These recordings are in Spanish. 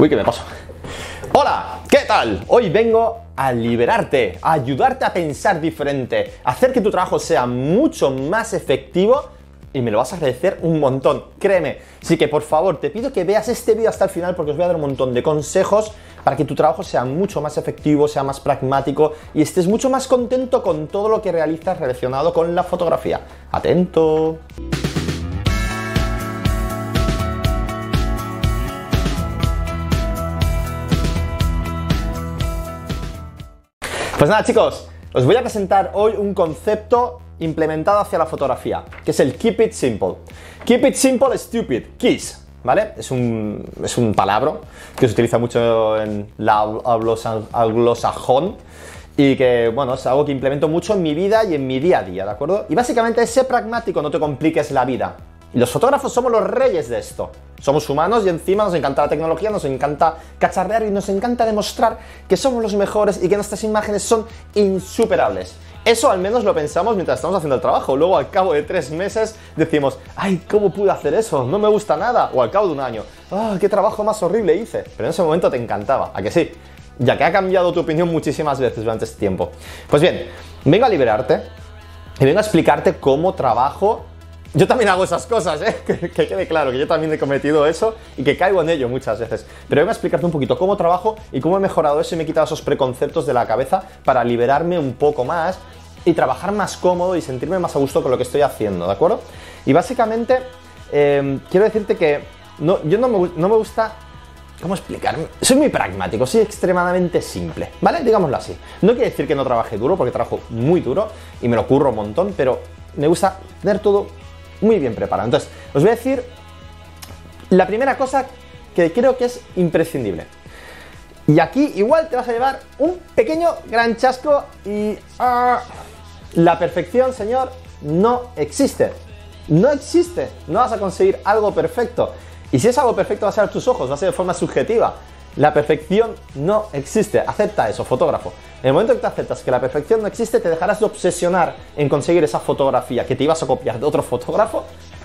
Uy, ¿qué me pasó? Hola, ¿qué tal? Hoy vengo a liberarte, a ayudarte a pensar diferente, a hacer que tu trabajo sea mucho más efectivo y me lo vas a agradecer un montón, créeme. Así que por favor te pido que veas este vídeo hasta el final porque os voy a dar un montón de consejos para que tu trabajo sea mucho más efectivo, sea más pragmático y estés mucho más contento con todo lo que realizas relacionado con la fotografía. Atento. Pues nada chicos, os voy a presentar hoy un concepto implementado hacia la fotografía, que es el Keep It Simple. Keep It Simple Stupid, KISS, ¿vale? Es un, es un palabra que se utiliza mucho en la anglosajón y que, bueno, es algo que implemento mucho en mi vida y en mi día a día, ¿de acuerdo? Y básicamente es ser pragmático, no te compliques la vida. Y los fotógrafos somos los reyes de esto. Somos humanos y encima nos encanta la tecnología, nos encanta cacharrear y nos encanta demostrar que somos los mejores y que nuestras imágenes son insuperables. Eso al menos lo pensamos mientras estamos haciendo el trabajo. Luego al cabo de tres meses decimos, ay, ¿cómo pude hacer eso? No me gusta nada. O al cabo de un año, ah, qué trabajo más horrible hice. Pero en ese momento te encantaba, ¿a que sí? Ya que ha cambiado tu opinión muchísimas veces durante este tiempo. Pues bien, vengo a liberarte y vengo a explicarte cómo trabajo yo también hago esas cosas, ¿eh? que, quede claro, que yo también he cometido eso y que caigo en ello muchas veces. Pero voy a explicarte un poquito cómo trabajo y cómo he mejorado eso y me he quitado esos preconceptos de la cabeza para liberarme un poco más y trabajar más cómodo y sentirme más a gusto con lo que estoy haciendo, ¿de acuerdo? Y básicamente, em, quiero decirte que no, yo no me, no me gusta ¿Cómo explicarme? Soy muy pragmático, soy extremadamente simple, ¿vale? Digámoslo así. No quiere decir que no trabaje duro, porque trabajo muy duro y me lo curro un montón, pero me gusta tener todo muy bien preparado. Entonces, os voy a decir la primera cosa que creo que es imprescindible. Y aquí igual te vas a llevar un pequeño gran chasco y... Ah, la perfección, señor, no existe. No existe. No vas a conseguir algo perfecto. Y si es algo perfecto va a ser a tus ojos, va a ser de forma subjetiva. La perfección no existe. Acepta eso, fotógrafo. En el momento que te aceptas que la perfección no existe, te dejarás de obsesionar en conseguir esa fotografía que te ibas a copiar de otro fotógrafo,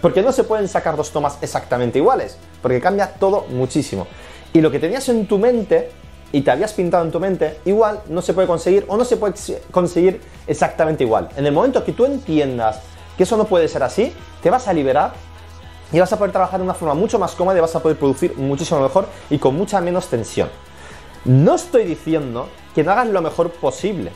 porque no se pueden sacar dos tomas exactamente iguales, porque cambia todo muchísimo. Y lo que tenías en tu mente y te habías pintado en tu mente, igual no se puede conseguir o no se puede conseguir exactamente igual. En el momento que tú entiendas que eso no puede ser así, te vas a liberar y vas a poder trabajar de una forma mucho más cómoda y vas a poder producir muchísimo mejor y con mucha menos tensión. No estoy diciendo que no hagas lo mejor posible.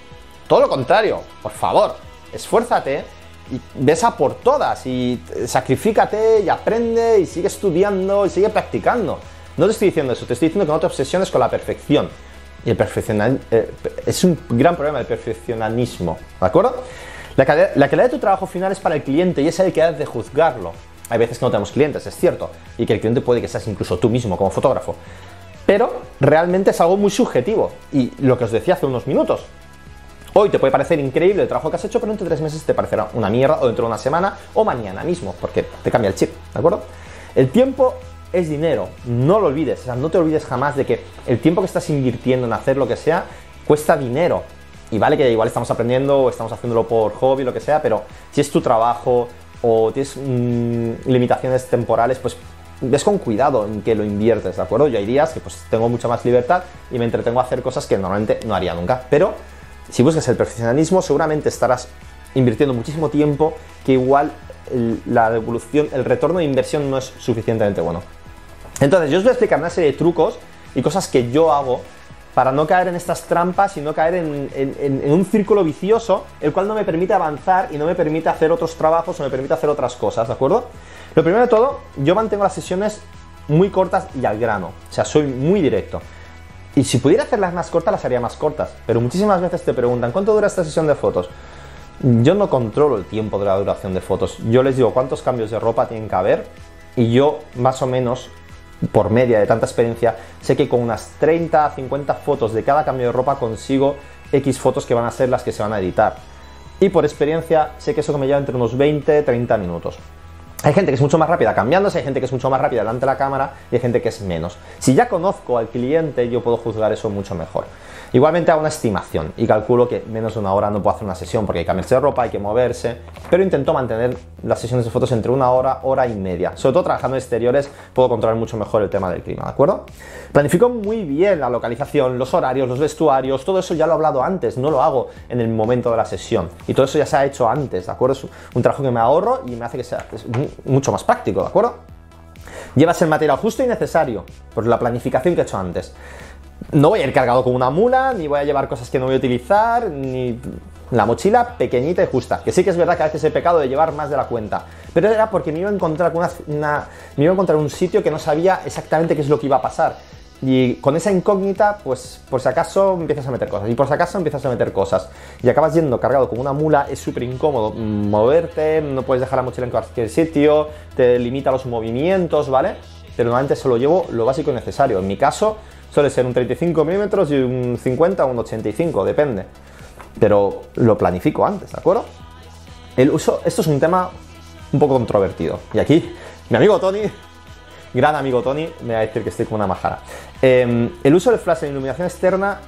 Todo lo contrario, por favor, esfuérzate y besa por todas y sacrifícate y aprende y sigue estudiando y sigue practicando. No te estoy diciendo eso, te estoy diciendo que no te obsesiones con la perfección. Y el perfeccionismo eh, es un gran problema el perfeccionismo, ¿de acuerdo? La calidad, la calidad de tu trabajo final es para el cliente y es el que has de juzgarlo. Hay veces que no tenemos clientes, es cierto, y que el cliente puede que seas incluso tú mismo como fotógrafo. Pero realmente es algo muy subjetivo. Y lo que os decía hace unos minutos, Hoy te puede parecer increíble el trabajo que has hecho, pero dentro de tres meses te parecerá una mierda, o dentro de una semana, o mañana mismo, porque te cambia el chip, ¿de acuerdo? El tiempo es dinero, no lo olvides, o sea, no te olvides jamás de que el tiempo que estás invirtiendo en hacer lo que sea cuesta dinero. Y vale que igual estamos aprendiendo o estamos haciéndolo por hobby, lo que sea, pero si es tu trabajo, o tienes mm, limitaciones temporales, pues ves con cuidado en que lo inviertes, ¿de acuerdo? Yo hay días que pues tengo mucha más libertad y me entretengo a hacer cosas que normalmente no haría nunca, pero si buscas el profesionalismo seguramente estarás invirtiendo muchísimo tiempo que igual la devolución, el retorno de inversión no es suficientemente bueno. Entonces, yo os voy a explicar una serie de trucos y cosas que yo hago para no caer en estas trampas y no caer en, un círculo vicioso, el cual no me permite avanzar y no me permite hacer otros trabajos o me permite hacer otras cosas, ¿de acuerdo? Lo primero de todo, yo mantengo las sesiones muy cortas y al grano, o sea, soy muy directo. Y si pudiera hacerlas más cortas, las haría más cortas, pero muchísimas veces te preguntan, ¿cuánto dura esta sesión de fotos? Yo no controlo el tiempo de la duración de fotos, yo les digo cuántos cambios de ropa tienen que haber y yo más o menos por media de tanta experiencia, sé que con unas 30 a 50 fotos de cada cambio de ropa consigo X fotos que van a ser las que se van a editar. Y por experiencia sé que eso me lleva entre unos 20 30 minutos. Hay gente que es mucho más rápida cambiándose, hay gente que es mucho más rápida delante de la cámara y hay gente que es menos. Si ya conozco al cliente, yo puedo juzgar eso mucho mejor. Igualmente hago una estimación y calculo que menos de una hora no puedo hacer una sesión porque hay que cambiarse de ropa, hay que moverse, pero intento mantener las sesiones de fotos entre una hora, hora y media. Sobre todo trabajando en exteriores puedo controlar mucho mejor el tema del clima, ¿de acuerdo? Planifico muy bien la localización, los horarios, los vestuarios, todo eso ya lo he hablado antes, no lo hago en el momento de la sesión. Y todo eso ya se ha hecho antes, ¿de acuerdo? Es un trabajo que me ahorro y me hace que sea mucho más práctico, ¿de acuerdo? Llevas el material justo y necesario, por la planificación que he hecho antes no voy a ir cargado con una mula, ni voy a llevar cosas que no voy a utilizar, ni la mochila pequeñita y justa. Que sí que es verdad que a veces he pecado de llevar más de la cuenta. Pero era porque me iba a encontrar me iba a encontrar un sitio que no sabía exactamente qué es lo que iba a pasar. Y con esa incógnita, pues por si acaso empiezas a meter cosas. Y por si acaso empiezas a meter cosas. Y acabas yendo cargado con una mula, es súper incómodo moverte, no puedes dejar la mochila en cualquier sitio, te limita los movimientos, ¿vale? Pero normalmente solo llevo lo básico y necesario. En mi caso, Suele ser un 35 milímetros y un 50 o un 85, depende. Pero lo planifico antes, ¿de acuerdo? El uso, esto es un tema un poco controvertido. Y aquí, mi amigo Tony, gran amigo Tony, me va a decir que estoy como una majara. Em, el uso del flash en iluminación externa,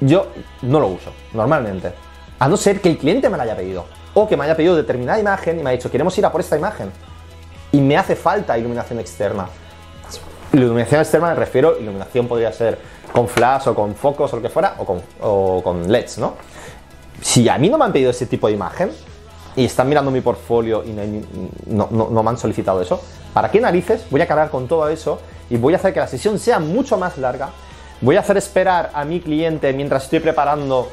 yo no lo uso, normalmente. A no ser que el cliente me lo haya pedido. O que me haya pedido determinada imagen y me ha dicho, queremos ir a por esta imagen. Y me hace falta iluminación externa. Iluminación externa me refiero, iluminación podría ser con flash o con focos o lo que fuera, o con, LEDs, ¿no? Si a mí no me han pedido ese tipo de imagen y están mirando mi portfolio y no, me han solicitado eso, ¿para qué narices voy a cargar con todo eso y voy a hacer que la sesión sea mucho más larga? Voy a hacer esperar a mi cliente mientras estoy preparando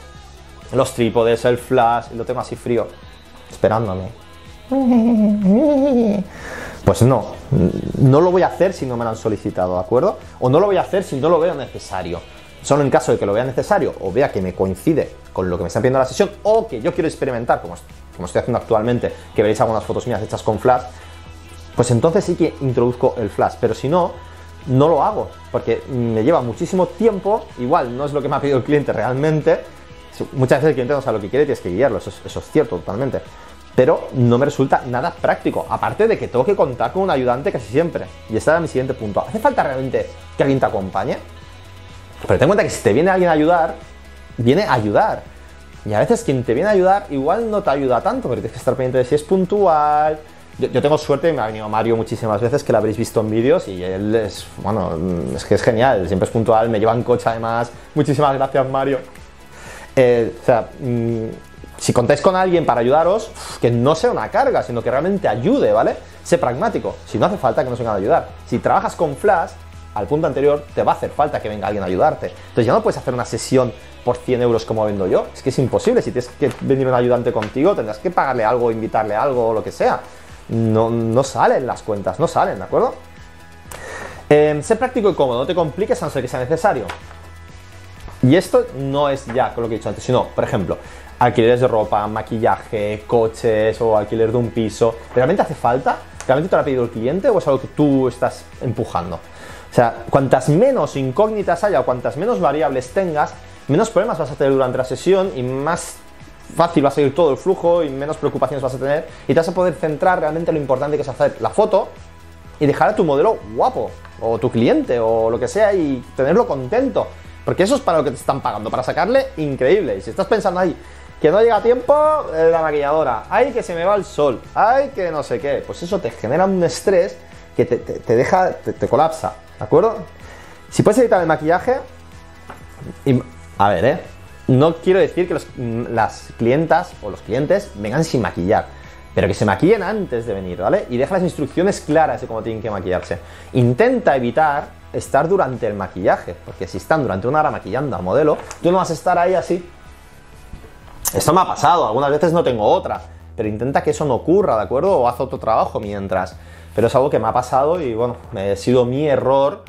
los trípodes, el flash, y lo tengo así frío, esperándome. Pues no, no lo voy a hacer si no me lo han solicitado, ¿de acuerdo? O no lo voy a hacer si no lo veo necesario. Solo en caso de que lo vea necesario o vea que me coincide con lo que me están pidiendo la sesión o que yo quiero experimentar, como, como estoy haciendo actualmente, que veréis algunas fotos mías hechas con flash, pues entonces sí que introduzco el flash. Pero si no, no lo hago, porque me lleva muchísimo tiempo, igual no es lo que me ha pedido el cliente realmente, muchas veces el cliente no sabe lo que quiere y tienes que guiarlo, eso es cierto totalmente pero no me resulta nada práctico. Aparte de que tengo que contar con un ayudante casi siempre. Y este era mi siguiente punto. ¿Hace falta realmente que alguien te acompañe? Pero ten en cuenta que si te viene alguien a ayudar, viene a ayudar. Y a veces quien te viene a ayudar igual no te ayuda tanto, porque tienes que estar pendiente de si es puntual. Yo, tengo suerte, me ha venido Mario muchísimas veces, que lo habréis visto en vídeos, y él es, bueno, es que es genial, siempre es puntual, me lleva en coche además. Muchísimas gracias, Mario. Eh, o sea, mm, si contáis con alguien para ayudaros, que no sea una carga, sino que realmente ayude, ¿vale? Sé pragmático. Si no hace falta que nos vengan a ayudar. Si trabajas con Flash, al punto anterior, te va a hacer falta que venga alguien a ayudarte. Entonces ya no puedes hacer una sesión por 100 euros como vendo yo. Es que es imposible. Si tienes que venir un ayudante contigo, tendrás que pagarle algo, invitarle algo o lo que sea. No, no salen las cuentas, no salen, ¿de acuerdo? Eh, sé práctico y cómodo, no te compliques a no ser que sea necesario. Y esto no es ya con lo que he dicho antes, sino, por ejemplo, alquileres de ropa, maquillaje, coches o alquiler de un piso. ¿Realmente hace falta? ¿Realmente te lo ha pedido el cliente o es algo que tú estás empujando? O sea, cuantas menos incógnitas haya o cuantas menos variables tengas, menos problemas vas a tener durante la sesión y más fácil va a seguir todo el flujo y menos preocupaciones vas a tener y te vas a poder centrar realmente en lo importante que es hacer la foto y dejar a tu modelo guapo o tu cliente o lo que sea y tenerlo contento. Porque eso es para lo que te están pagando, para sacarle increíble. Y si estás pensando ahí, que no llega a tiempo la maquilladora, ay que se me va el sol, ay que no sé qué, pues eso te genera un estrés que te, deja, te, colapsa, ¿de acuerdo? Si puedes evitar el maquillaje, a ver, ¿eh? No quiero decir que las clientas o los clientes vengan sin maquillar, pero que se maquillen antes de venir, ¿vale? Y deja las instrucciones claras de cómo tienen que maquillarse. Intenta evitar estar durante el maquillaje, porque si están durante una hora maquillando a modelo, tú no vas a estar ahí así esto me ha pasado, algunas veces no tengo otra, pero intenta que eso no ocurra, ¿de acuerdo? O haz otro trabajo mientras. Pero es algo que me ha pasado y bueno, ha sido mi error.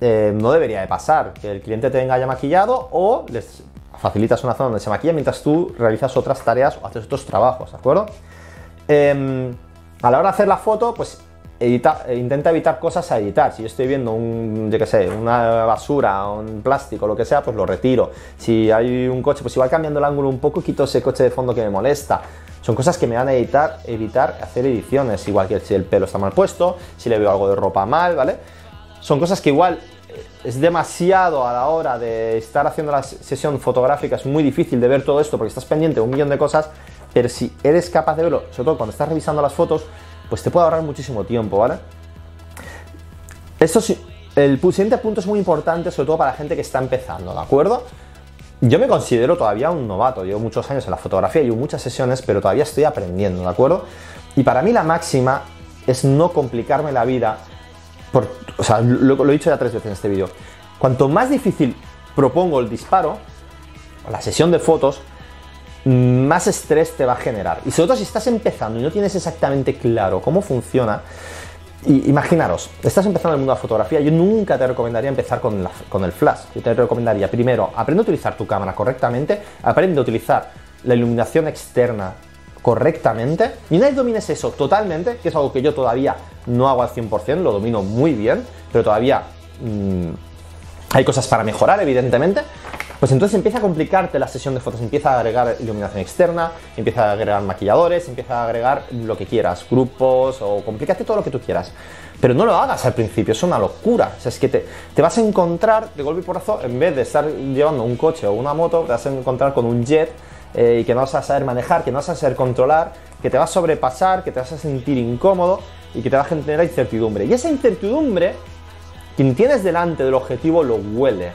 Eh, no debería de pasar, que el cliente te venga ya maquillado o les facilitas una zona donde se maquilla mientras tú realizas otras tareas o haces otros trabajos, ¿de acuerdo? Em, a la hora de hacer la foto, pues intenta evitar cosas a editar. Si yo estoy viendo un, yo qué sé, una basura, un plástico, lo que sea, pues lo retiro. Si hay un coche, pues igual cambiando el ángulo un poco, quito ese coche de fondo que me molesta. Son cosas que me van a evitar, evitar hacer ediciones, igual que si el pelo está mal puesto, si le veo algo de ropa mal, ¿vale? Son cosas que igual es demasiado a la hora de estar haciendo la sesión fotográfica, es muy difícil de ver todo esto porque estás pendiente de un millón de cosas, pero si eres capaz de verlo, sobre todo cuando estás revisando las fotos, pues te puede ahorrar muchísimo tiempo, ¿vale? Esto sí, el siguiente punto es muy importante, sobre todo para la gente que está empezando, ¿de acuerdo? Yo me considero todavía un novato, llevo muchos años en la fotografía, llevo muchas sesiones, pero todavía estoy aprendiendo, ¿de acuerdo? Y para mí la máxima es no complicarme la vida, o sea, lo, lo he dicho ya tres veces en este vídeo, cuanto más difícil propongo el disparo, o la sesión de fotos, más estrés te va a generar. Y sobre todo si estás empezando y no tienes exactamente claro cómo funciona, y imaginaros, estás empezando en el mundo de la fotografía, yo nunca te recomendaría empezar con, con, el flash. Yo te recomendaría primero, aprende a utilizar tu cámara correctamente, aprende a utilizar la iluminación externa correctamente. Y una vez domines eso totalmente, que es algo que yo todavía no hago al 100%, lo domino muy bien, pero todavía mmm, hay cosas para mejorar, evidentemente. Pues entonces empieza a complicarte la sesión de fotos, empieza a agregar iluminación externa, empieza a agregar maquilladores, empieza a agregar lo que quieras, grupos o complícate todo lo que tú quieras. Pero no lo hagas al principio, es una locura. O sea, es que te, te vas a encontrar de golpe y porrazo, en vez de estar llevando un coche o una moto, te vas a encontrar con un jet eh, y que no vas a saber manejar, que no vas a saber controlar, que te va a sobrepasar, que te vas a sentir incómodo y que te va a generar incertidumbre. Y esa incertidumbre, quien tienes delante del objetivo lo huele.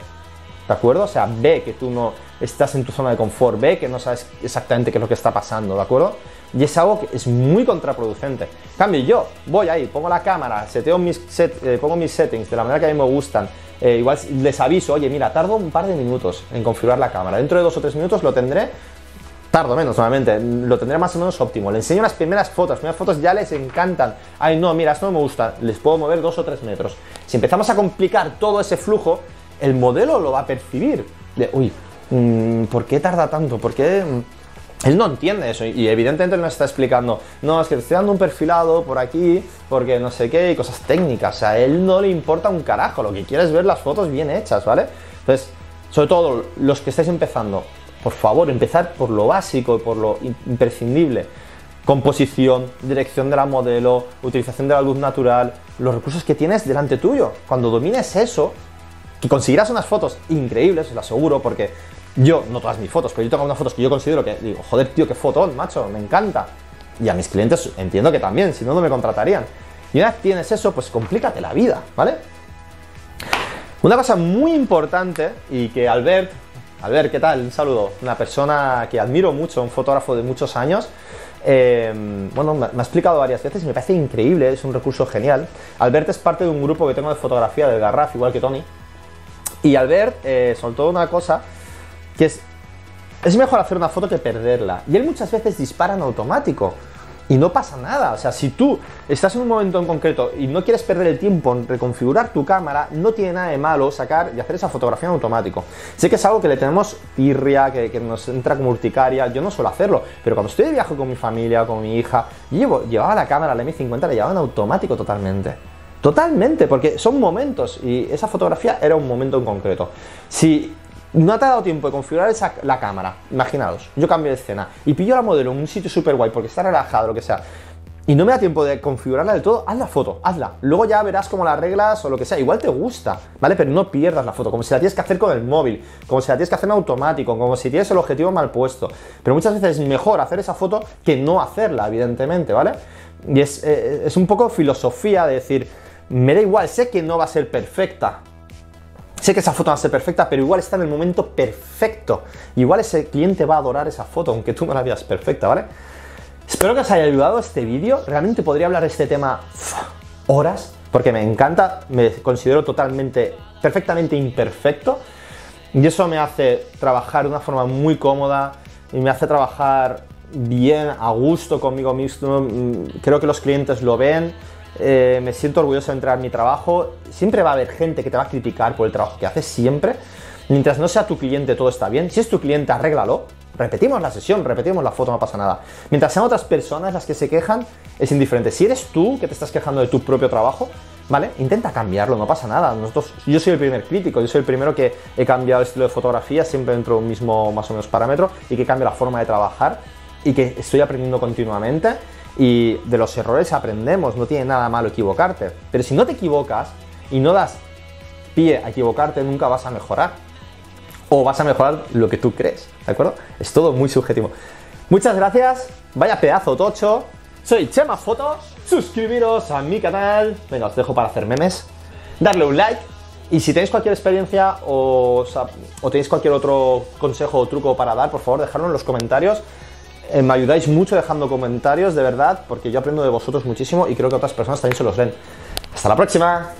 ¿De acuerdo? O sea, ve que tú no estás en tu zona de confort, ve que no sabes exactamente qué es lo que está pasando, ¿de acuerdo? Y es algo que es muy contraproducente. En cambio, yo voy ahí, pongo la cámara, seteo mis set, eh, pongo mis settings de la manera que a mí me gustan. Eh, igual les aviso, oye, mira, tardo un par de minutos en configurar la cámara. Dentro de dos o tres minutos lo tendré tardo menos normalmente, lo tendré más o menos óptimo. Le enseño las primeras fotos, las primeras fotos ya les encantan. Ay, no, mira, esto no me gusta, les puedo mover dos o tres metros. Si empezamos a complicar todo ese flujo, el modelo lo va a percibir. De, uy, mmm, ¿por qué tarda tanto? ¿Por qué...? Él no entiende eso y evidentemente no está explicando, no, es que te estoy dando un perfilado por aquí porque no sé qué y cosas técnicas. O sea, a él no le importa un carajo, lo que quiere es ver las fotos bien hechas, ¿vale? Entonces, sobre todo los que estáis empezando, por favor, empezar por lo básico y por lo imprescindible. Composición, dirección de la modelo, utilización de la luz natural, los recursos que tienes delante tuyo. Cuando domines eso, que conseguirás unas fotos increíbles, os lo aseguro, porque yo, no todas mis fotos, pero yo tengo unas fotos que yo considero que digo, joder, tío, qué fotón, macho, me encanta. Y a mis clientes entiendo que también, si no, no me contratarían. Y una vez tienes eso, pues complícate la vida, ¿vale? Una cosa muy importante y que Albert, Albert, ¿qué tal? Un saludo. Una persona que admiro mucho, un fotógrafo de muchos años. Eh, bueno, me, ha explicado varias veces y me parece increíble, es un recurso genial. Albert es parte de un grupo que tengo de fotografía del Garraf, igual que Tony. Y Albert eh, soltó una cosa que es, es mejor hacer una foto que perderla. Y él muchas veces dispara en automático. Y no pasa nada. O sea, si tú estás en un momento en concreto y no quieres perder el tiempo en reconfigurar tu cámara, no tiene nada de malo sacar y hacer esa fotografía en automático. Sé que es algo que le tenemos tirria, que, que nos entra como urticaria. Yo no suelo hacerlo, pero cuando estoy de viaje con mi familia, con mi hija, llevo, llevaba la cámara, la M50, la llevaba en automático totalmente. Totalmente, porque son momentos y esa fotografía era un momento en concreto. Si no te ha dado tiempo de configurar esa, la cámara, imaginaos, yo cambio de escena y pillo la modelo en un sitio súper guay porque está relajado, lo que sea, y no me da tiempo de configurarla del todo, haz la foto, hazla. Luego ya verás cómo las reglas o lo que sea. Igual te gusta, ¿vale? Pero no pierdas la foto, como si la tienes que hacer con el móvil, como si la tienes que hacer en automático, como si tienes el objetivo mal puesto. Pero muchas veces es mejor hacer esa foto que no hacerla, evidentemente, ¿vale? Y es, eh, es un poco filosofía de decir, me da igual, sé que no va a ser perfecta. Sé que esa foto va a ser perfecta, pero igual está en el momento perfecto. Igual ese cliente va a adorar esa foto, aunque tú no la veas perfecta, ¿vale? Espero que os haya ayudado este vídeo. Realmente podría hablar de este tema horas, porque me encanta, me considero totalmente, perfectamente imperfecto. Y eso me hace trabajar de una forma muy cómoda y me hace trabajar bien, a gusto conmigo mismo. Creo que los clientes lo ven eh, me siento orgulloso de entrar en mi trabajo. Siempre va a haber gente que te va a criticar por el trabajo que haces, siempre. Mientras no sea tu cliente, todo está bien. Si es tu cliente, arréglalo. Repetimos la sesión, repetimos la foto, no pasa nada. Mientras sean otras personas las que se quejan, es indiferente. Si eres tú que te estás quejando de tu propio trabajo, ¿vale? Intenta cambiarlo, no pasa nada. Nosotros, yo soy el primer crítico, yo soy el primero que he cambiado el estilo de fotografía siempre dentro de un mismo más o menos parámetro y que cambia la forma de trabajar y que estoy aprendiendo continuamente y de los errores aprendemos, no tiene nada malo equivocarte. Pero si no te equivocas y no das pie a equivocarte, nunca vas a mejorar. O vas a mejorar lo que tú crees, ¿de acuerdo? Es todo muy subjetivo. Muchas gracias, vaya pedazo tocho. Soy Chema Foto, suscribiros a mi canal. Venga, os dejo para hacer memes. Darle un like y si tenéis cualquier experiencia o, o, tenéis cualquier otro consejo o truco para dar, por favor, dejadlo en los comentarios. Eh, me ayudáis mucho dejando comentarios, de verdad, porque yo aprendo de vosotros muchísimo y creo que otras personas también se los ven. Hasta la próxima.